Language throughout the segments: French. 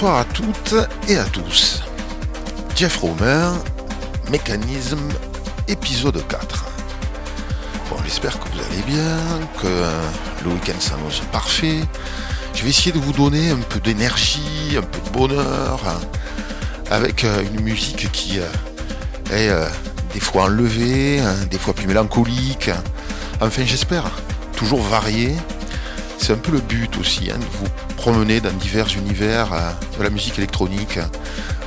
Bonsoir à toutes et à tous. Jeff Romer, Mécanisme, épisode 4. Bon, j'espère que vous allez bien, que euh, le week-end s'annonce parfait. Je vais essayer de vous donner un peu d'énergie, un peu de bonheur, hein, avec euh, une musique qui euh, est des fois enlevée, hein, des fois plus mélancolique. Enfin, j'espère toujours variée C'est un peu le but aussi, hein, de vous promener dans divers univers euh, de la musique électronique.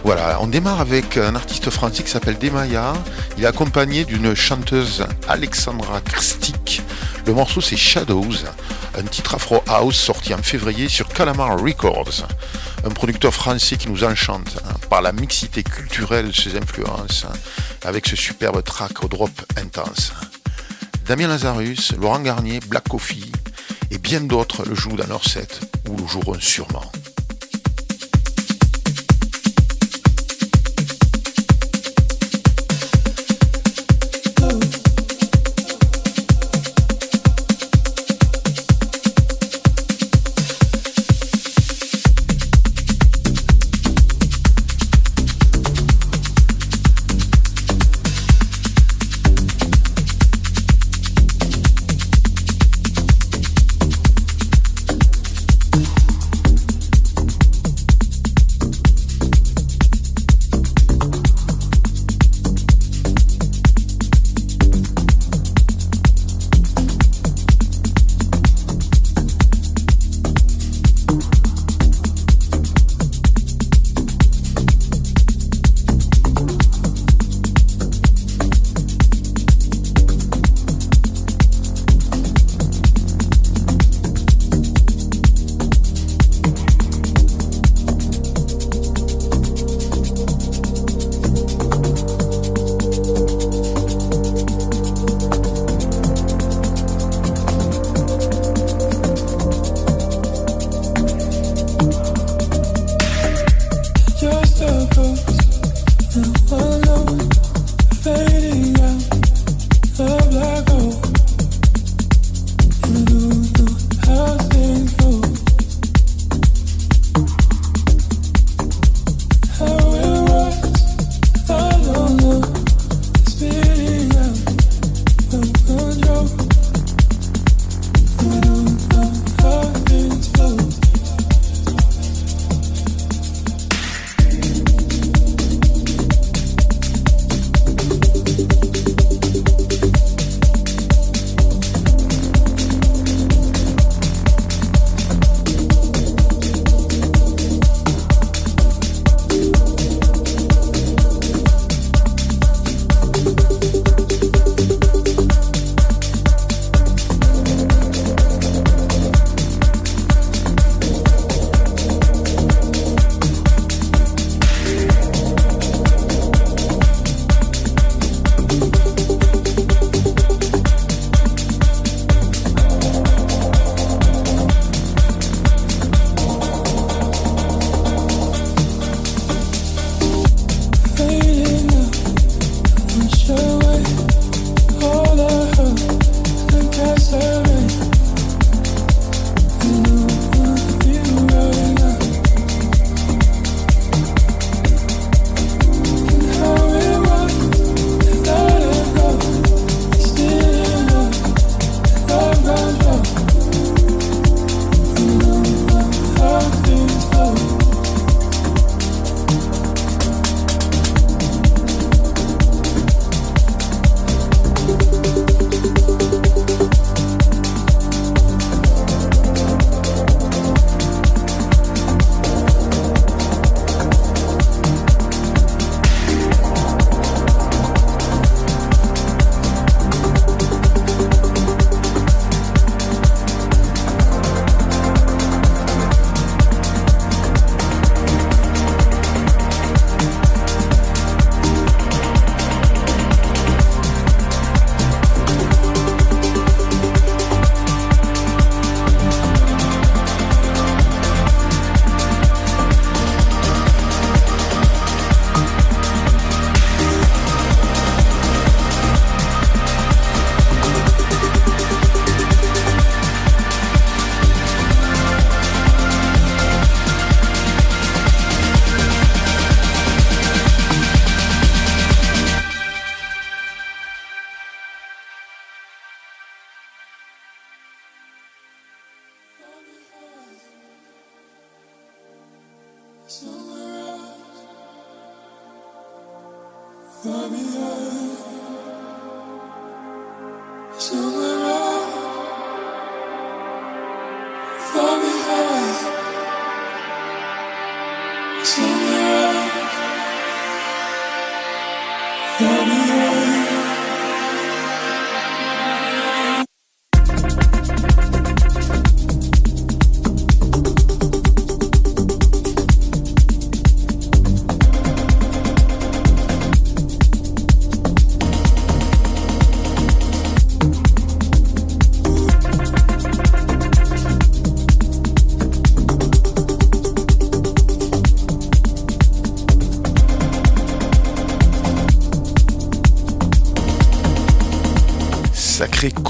Voilà, on démarre avec un artiste français qui s'appelle Demaya. Il est accompagné d'une chanteuse Alexandra Krstik. Le morceau c'est Shadows, un titre afro house sorti en février sur Calamar Records. Un producteur français qui nous enchante hein, par la mixité culturelle de ses influences, hein, avec ce superbe track au drop intense. Damien Lazarus, Laurent Garnier, Black Coffee et bien d'autres le jouent dans leur set ou le joueront sûrement.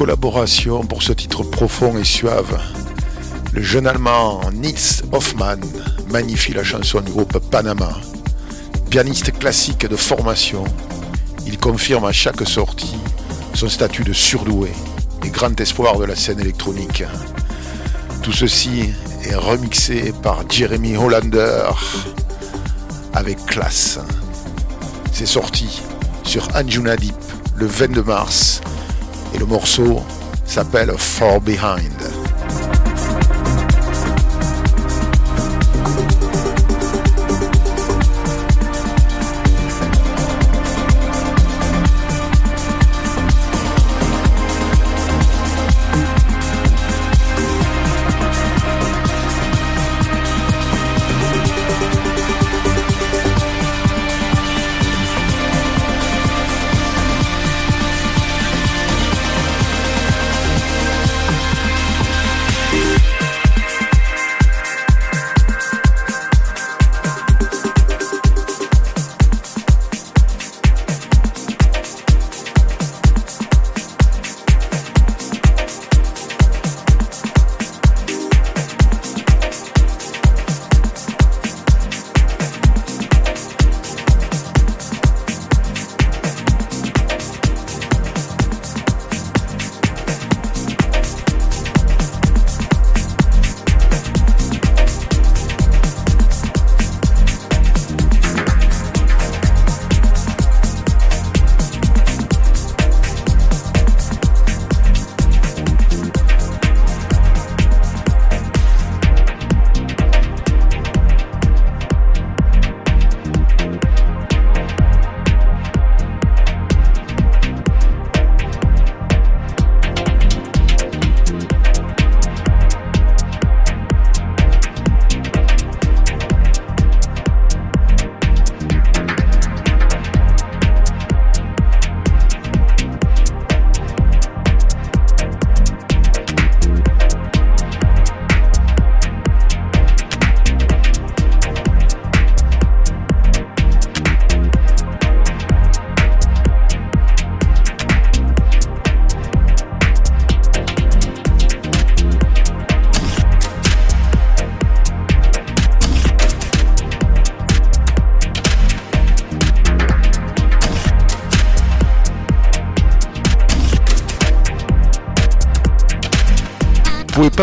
Collaboration pour ce titre profond et suave. Le jeune allemand Nils Hoffmann magnifie la chanson du groupe Panama. Pianiste classique de formation, il confirme à chaque sortie son statut de surdoué et grand espoir de la scène électronique. Tout ceci est remixé par Jeremy Hollander avec classe. C'est sorti sur Anjuna Deep le 22 mars et le morceau s'appelle Far Behind.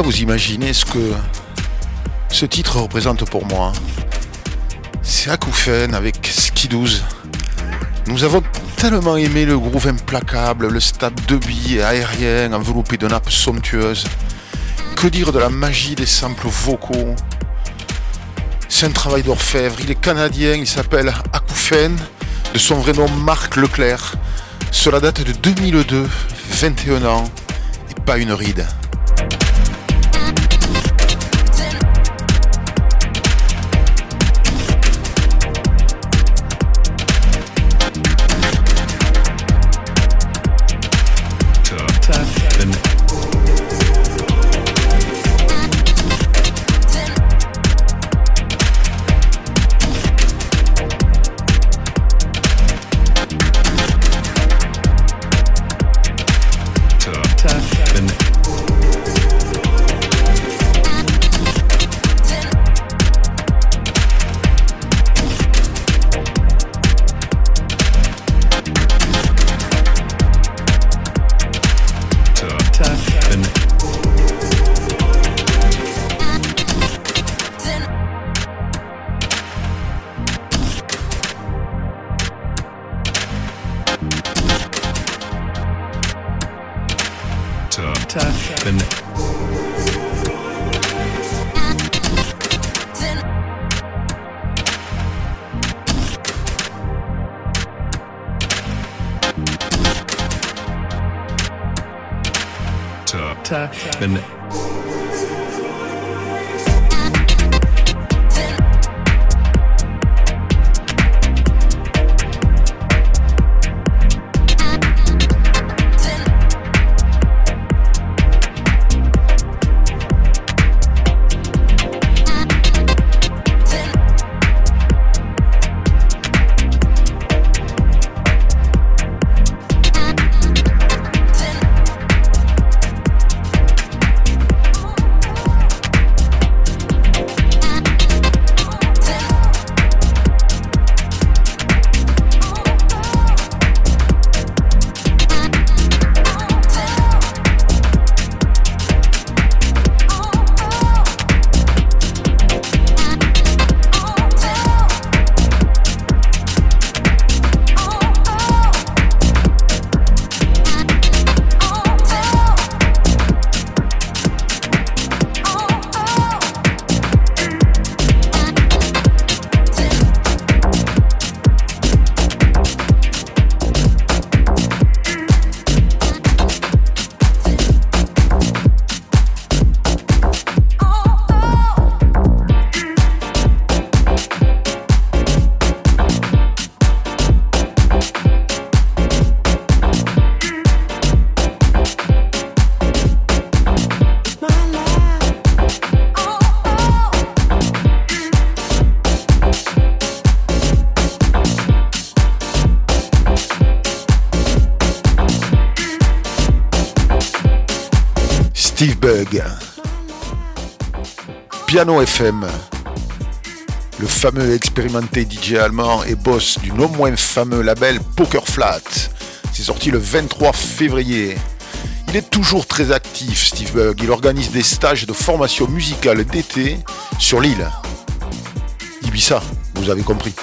Vous imaginer ce que ce titre représente pour moi. C'est Akoufen avec Ski 12. Nous avons tellement aimé le groove implacable, le stade de billes aérien enveloppé de nappes somptueuses. Que dire de la magie des samples vocaux? C'est un travail d'orfèvre. Il est canadien, il s'appelle Akoufen, de son vrai nom Marc Leclerc. Cela date de 2002, 21 ans, et pas une ride. Piano FM, le fameux expérimenté DJ allemand et boss du non moins fameux label Poker Flat. C'est sorti le 23 février. Il est toujours très actif, Steve Bug. Il organise des stages de formation musicale d'été sur l'île. Ibiza, vous avez compris.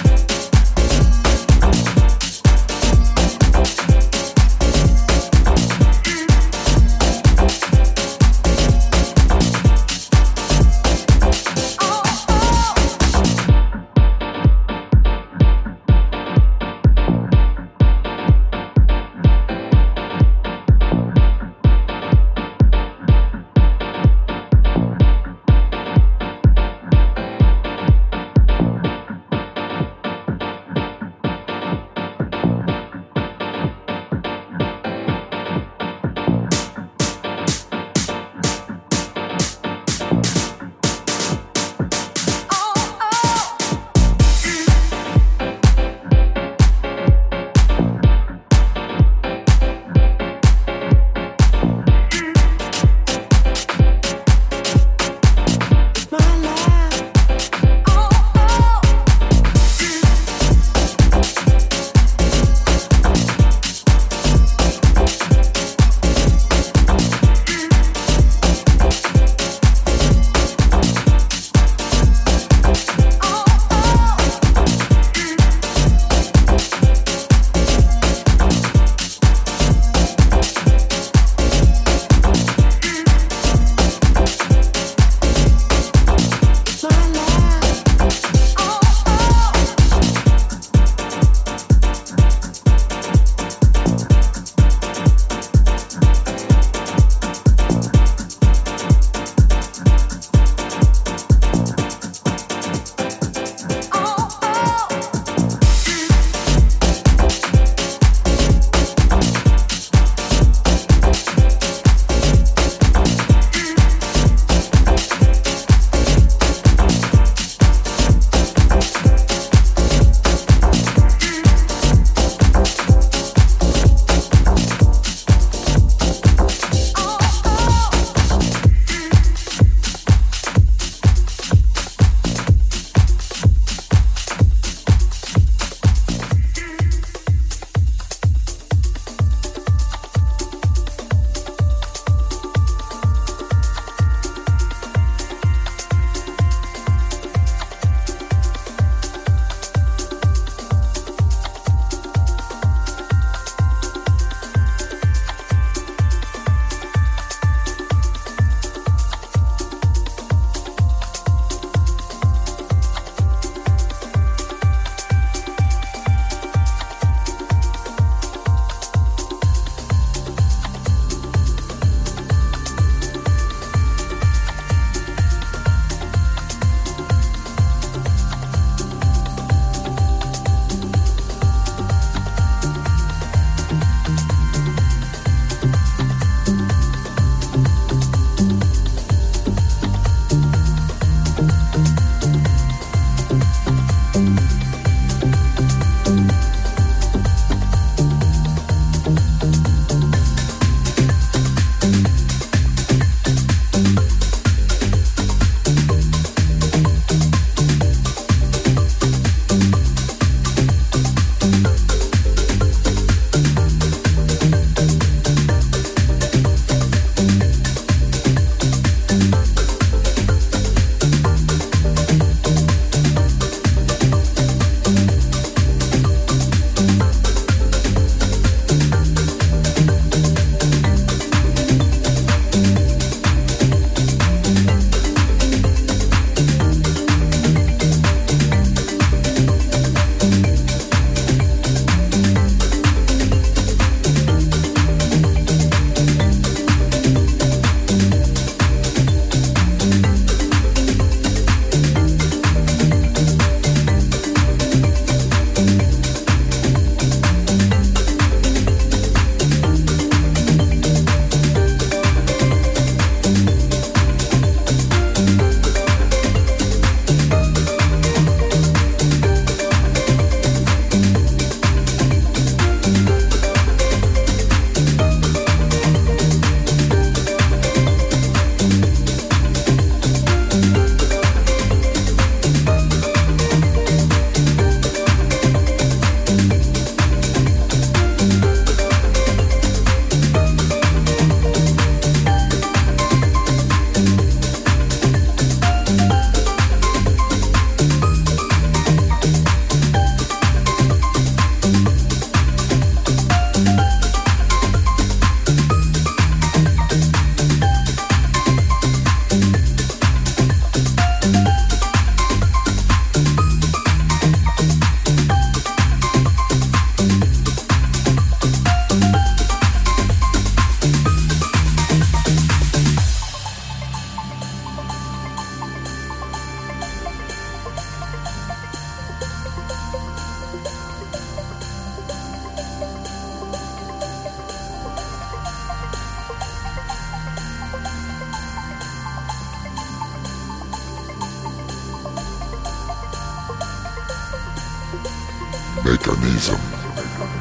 Mechanism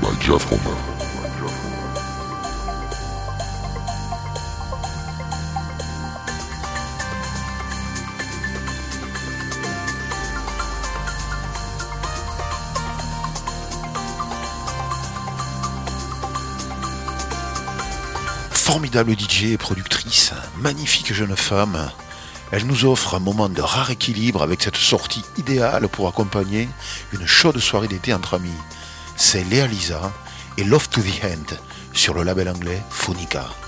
by Jeff Homer. Formidable DJ et productrice, magnifique jeune femme, elle nous offre un moment de rare équilibre avec cette sortie idéale pour accompagner une chaude soirée d'été entre amis. C'est Léa Lisa et Love to the End sur le label anglais Phonica.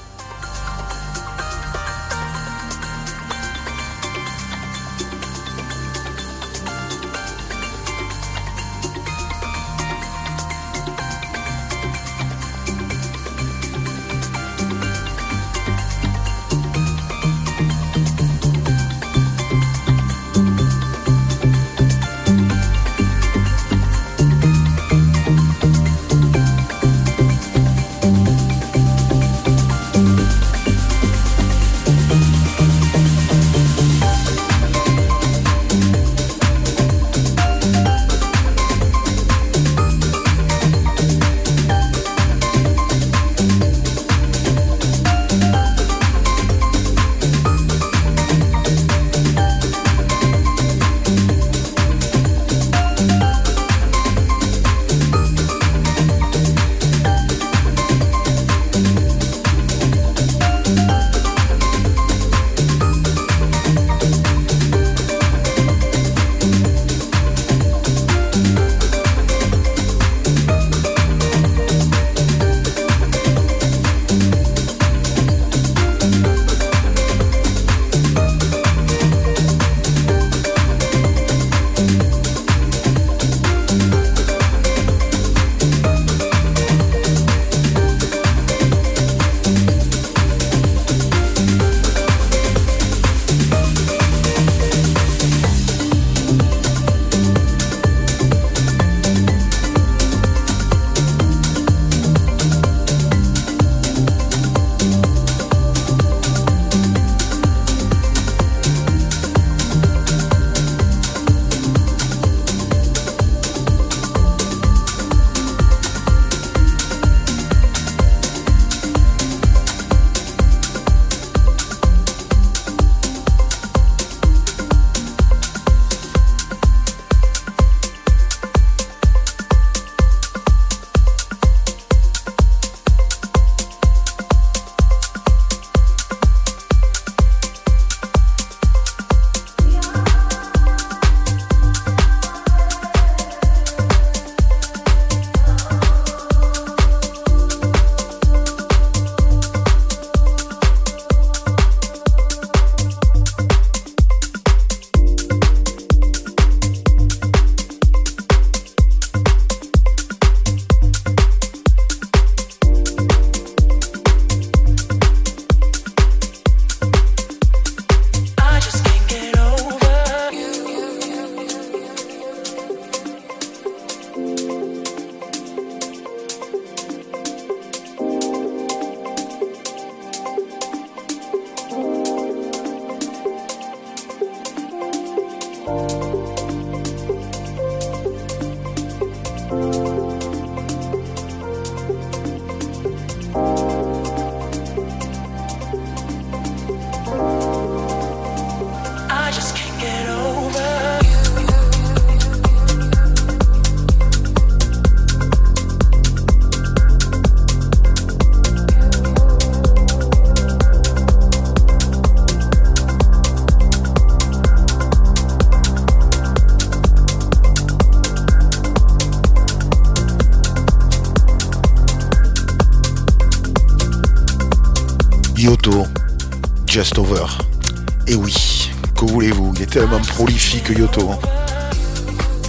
Yoto.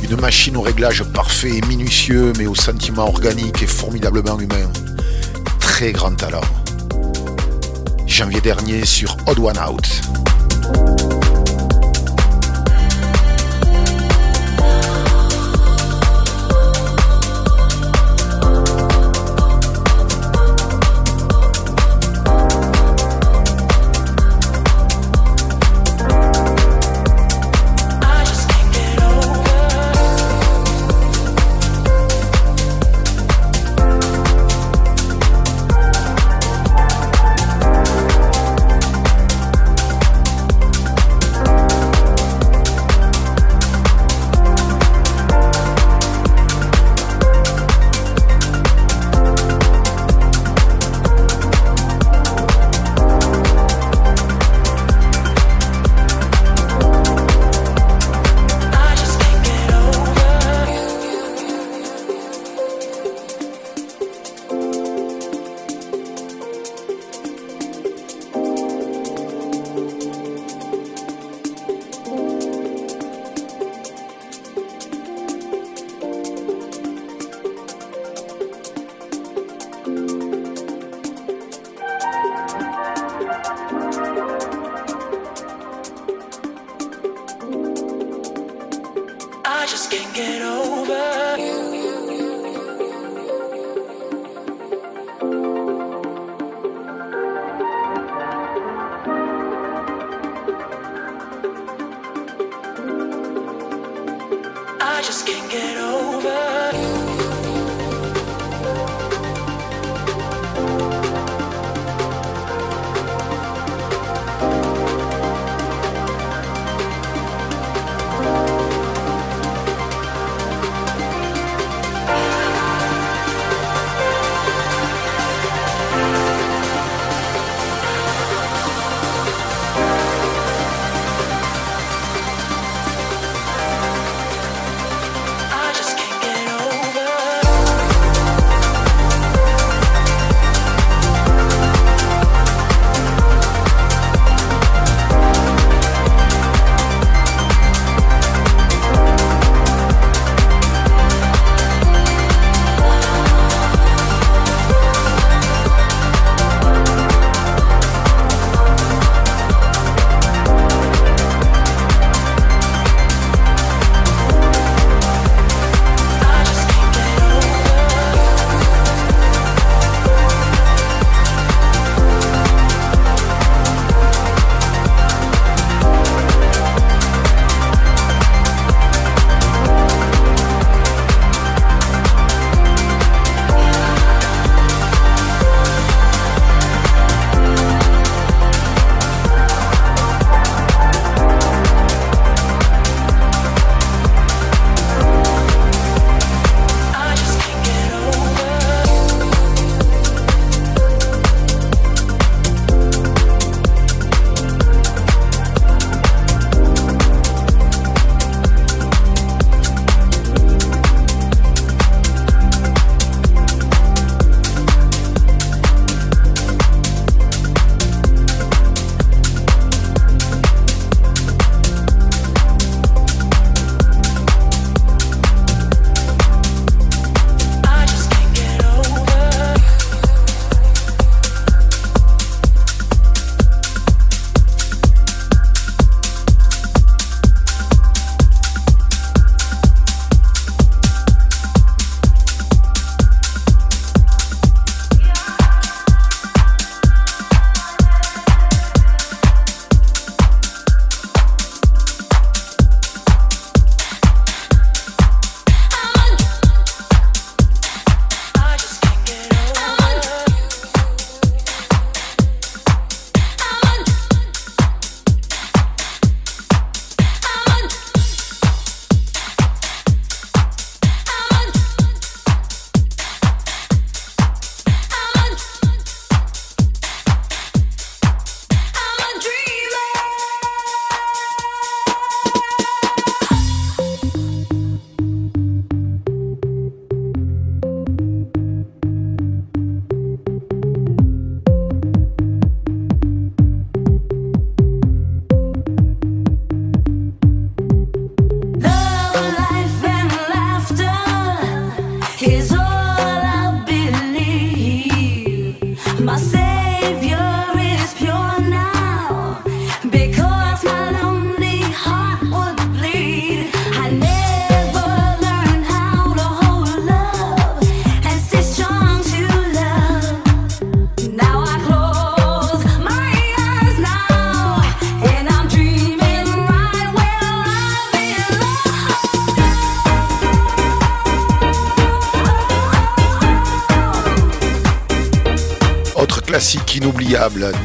Une machine au réglage parfait et minutieux, mais au sentiment organique et formidablement humain. Très grand talent. Janvier dernier sur Odd One Out.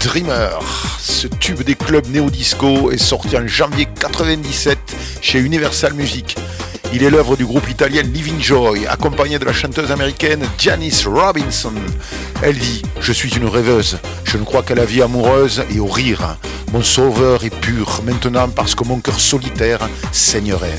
Dreamer. Ce tube des clubs néo-disco est sorti en janvier 97 chez Universal Music. Il est l'œuvre du groupe italien Living Joy, accompagné de la chanteuse américaine Janice Robinson. Elle dit Je suis une rêveuse, je ne crois qu'à la vie amoureuse et au rire. Mon sauveur est pur maintenant parce que mon cœur solitaire saignerait.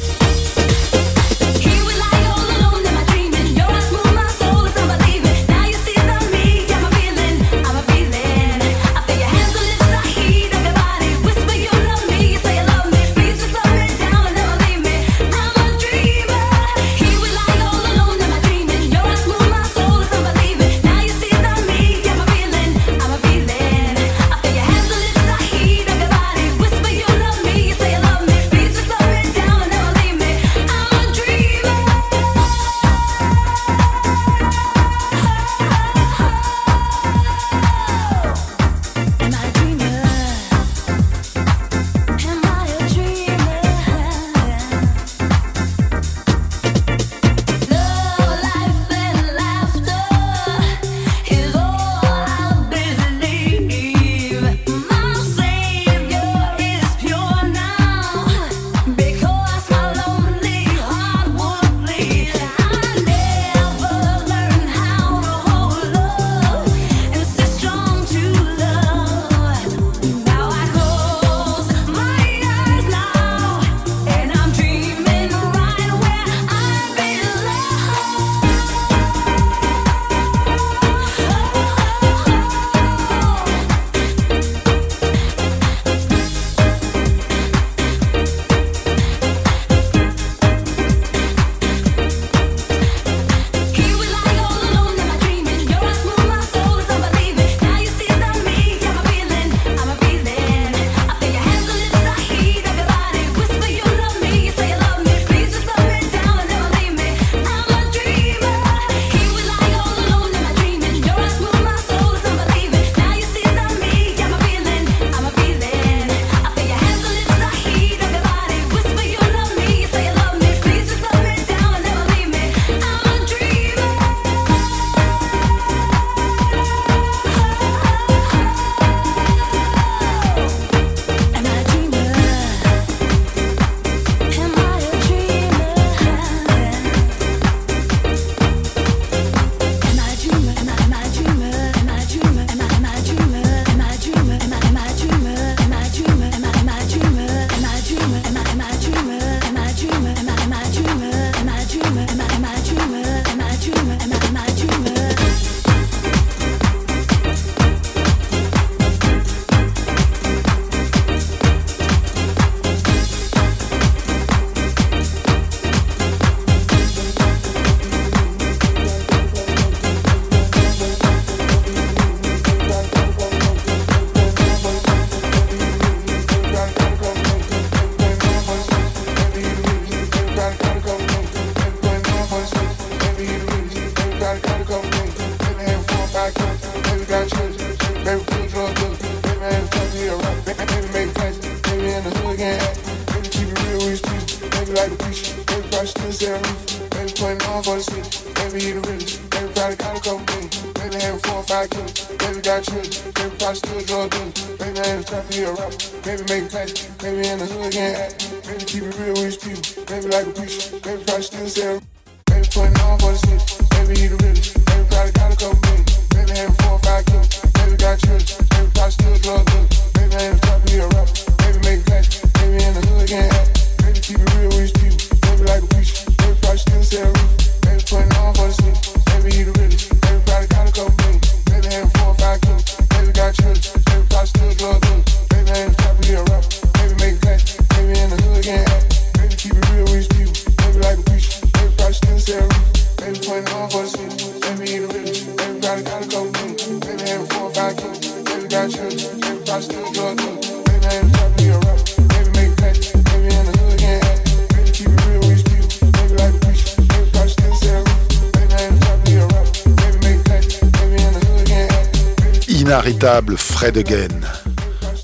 Fred Again.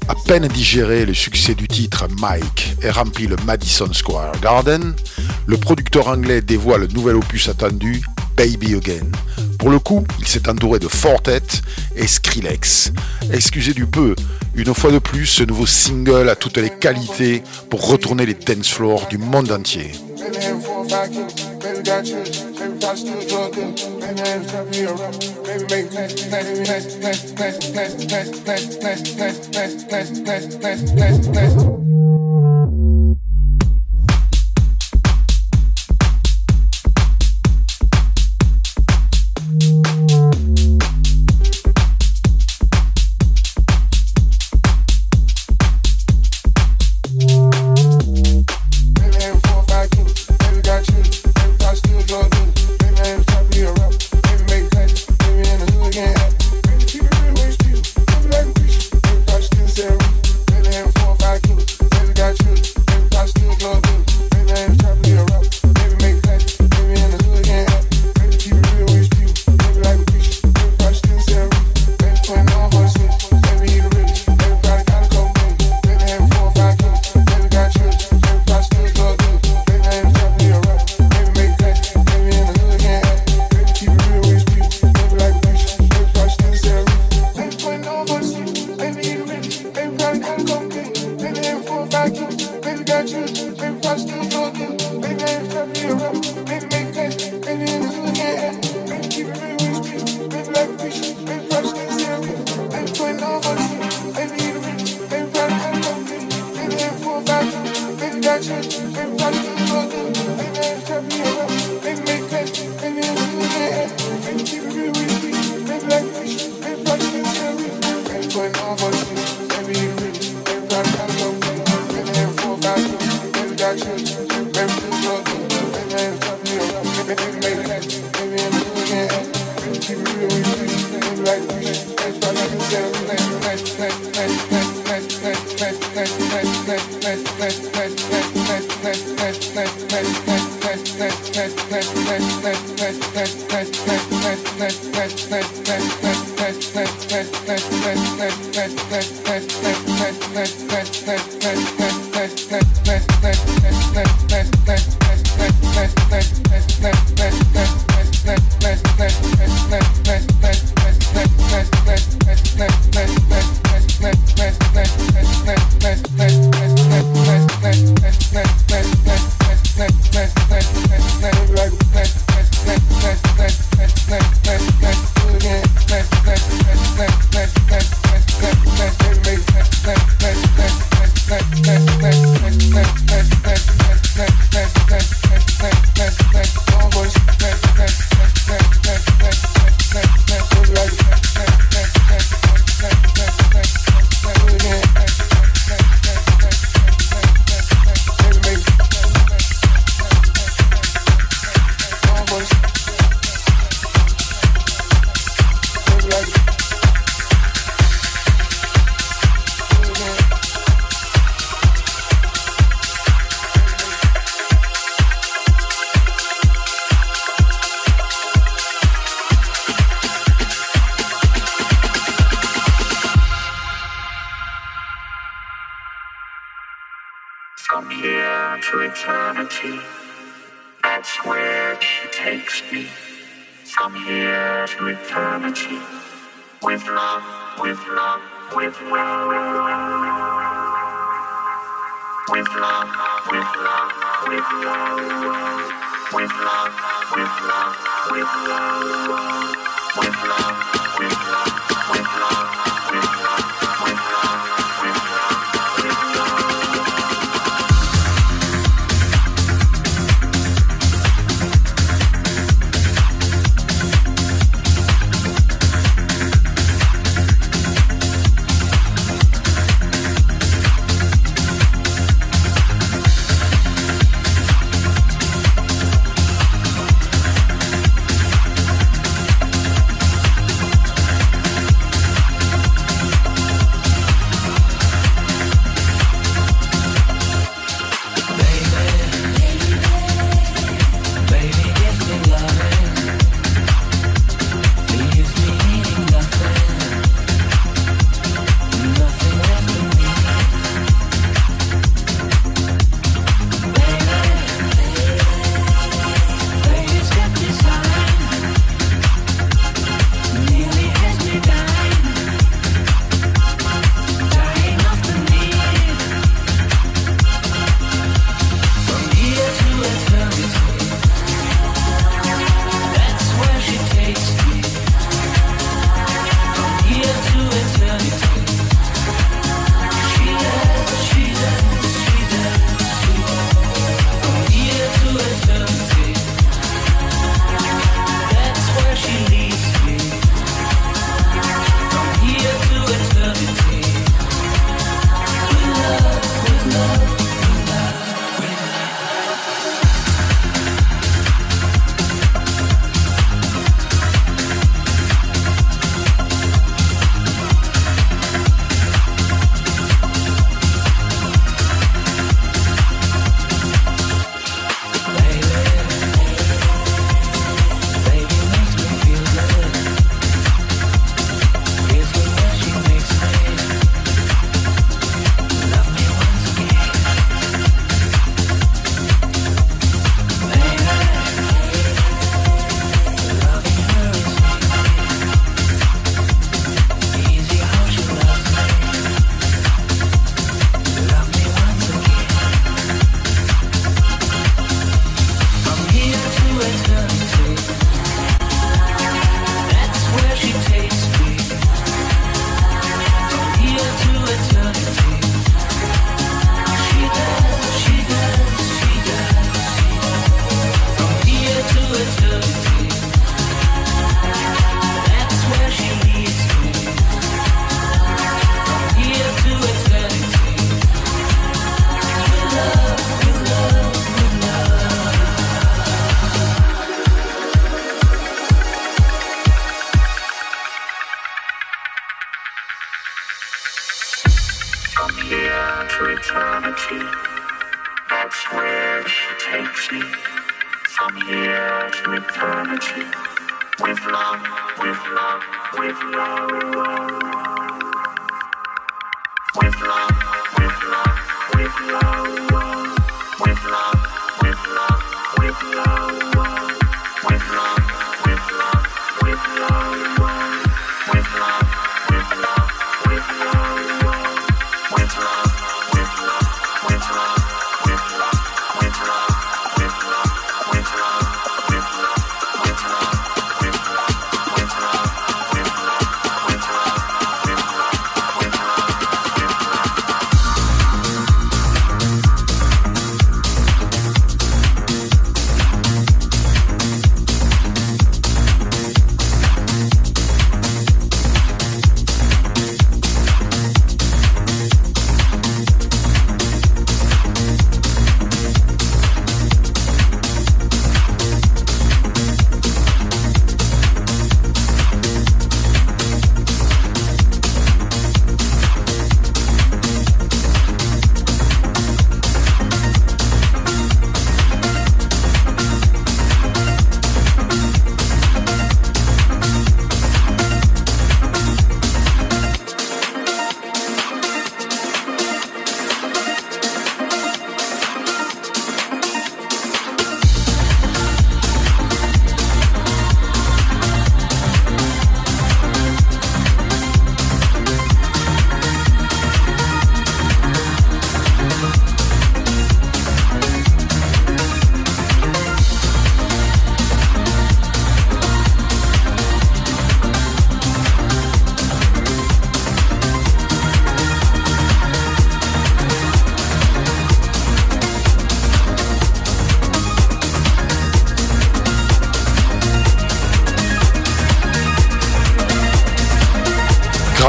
À peine digéré le succès du titre Mike et rempli le Madison Square Garden, le producteur anglais dévoile le nouvel opus attendu Baby Again. Pour le coup, il s'est entouré de Fortet et Skrillex. Excusez du peu, une fois de plus, ce nouveau single a toutes les qualités pour retourner les dance floors du monde entier. Baby, make, make, make, make, make, make, make, make, make, make, make, make, make, make, make.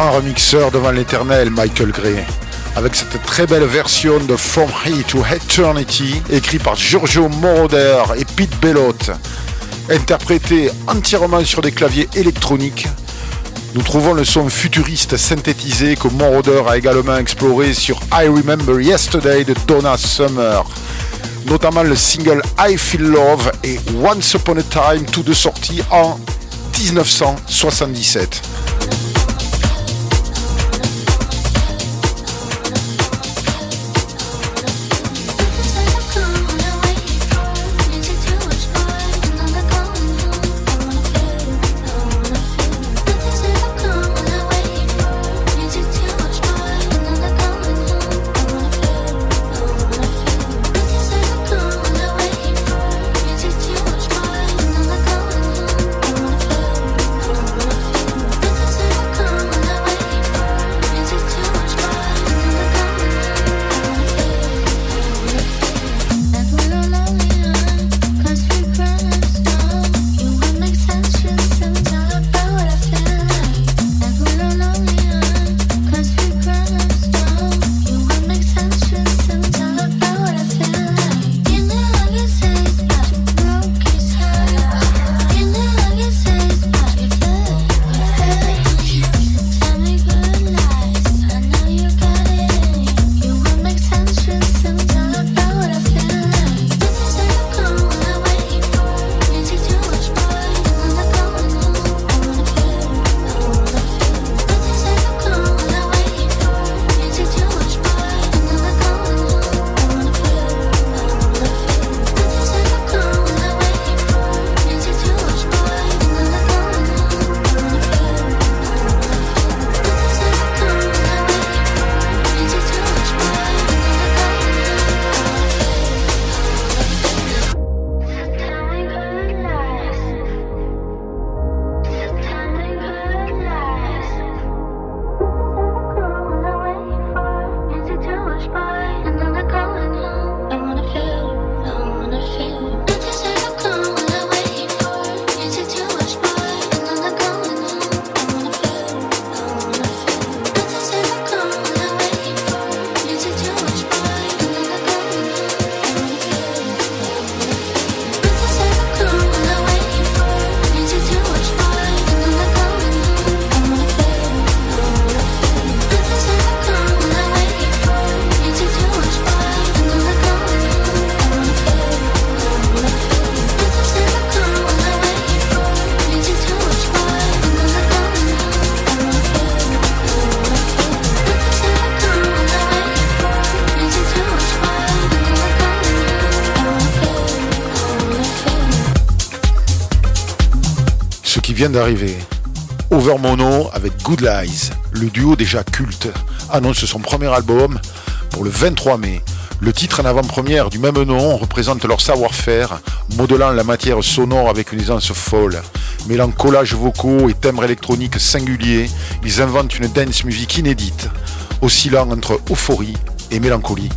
Remixeur devant l'éternel Michael Gray. Avec cette très belle version de From Here to Eternity, écrite par Giorgio Moroder et Pete Bellotte, interprétée entièrement sur des claviers électroniques. Nous trouvons le son futuriste synthétisé que Moroder a également exploré sur I Remember Yesterday de Donna Summer notamment le single I Feel Love et Once Upon a Time, tous deux sortis en 1977. Vient d'arriver. Overmono avec Good Lies, le duo déjà culte, annonce son premier album pour le 23 mai. Le titre en avant-première du même nom représente leur savoir-faire, modelant la matière sonore avec une aisance folle. Mêlant collages vocaux et timbres électroniques singuliers, ils inventent une dance music inédite, oscillant entre euphorie et mélancolie.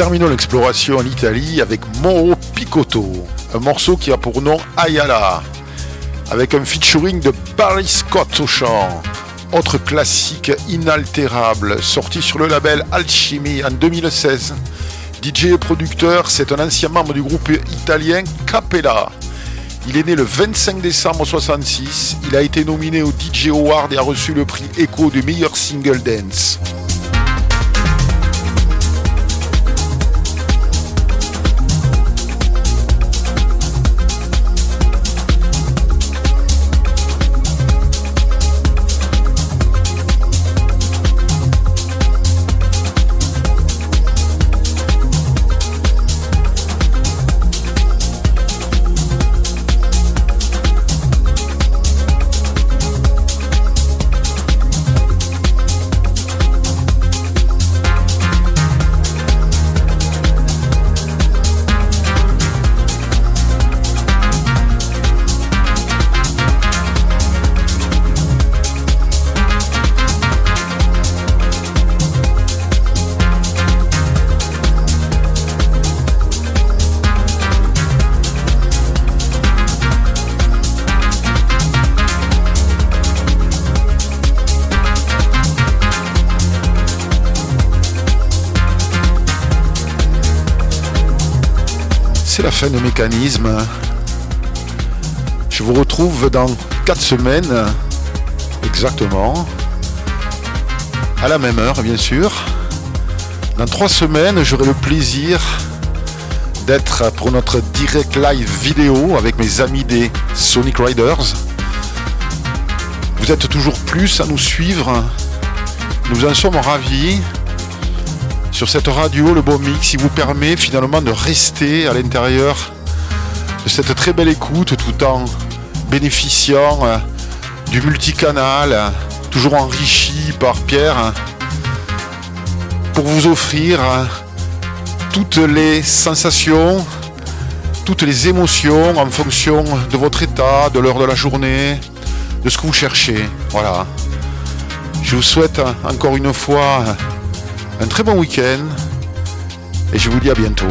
Terminons l'exploration en Italie avec Moro Picotto, un morceau qui a pour nom Ayala, avec un featuring de Barry Scott au chant. Autre classique inaltérable, sorti sur le label Alchemy en 2016. DJ et producteur, c'est un ancien membre du groupe italien Capella. Il est né le 25 décembre 66. Il a été nominé au DJ Award et a reçu le prix Echo du meilleur single dance. Je vous retrouve dans 4 semaines, exactement, à la même heure bien sûr. Dans 3 semaines, j'aurai le plaisir d'être pour notre direct live vidéo avec mes amis des Sonic Riders. Vous êtes toujours plus à nous suivre. Nous en sommes ravis sur cette radio, le bon mix, qui vous permet finalement de rester à l'intérieur cette très belle écoute tout en bénéficiant euh, du multicanal, toujours enrichi par Pierre, pour vous offrir euh, toutes les sensations, toutes les émotions en fonction de votre état, de l'heure de la journée, de ce que vous cherchez. Voilà. Je vous souhaite encore une fois un très bon week-end et je vous dis à bientôt.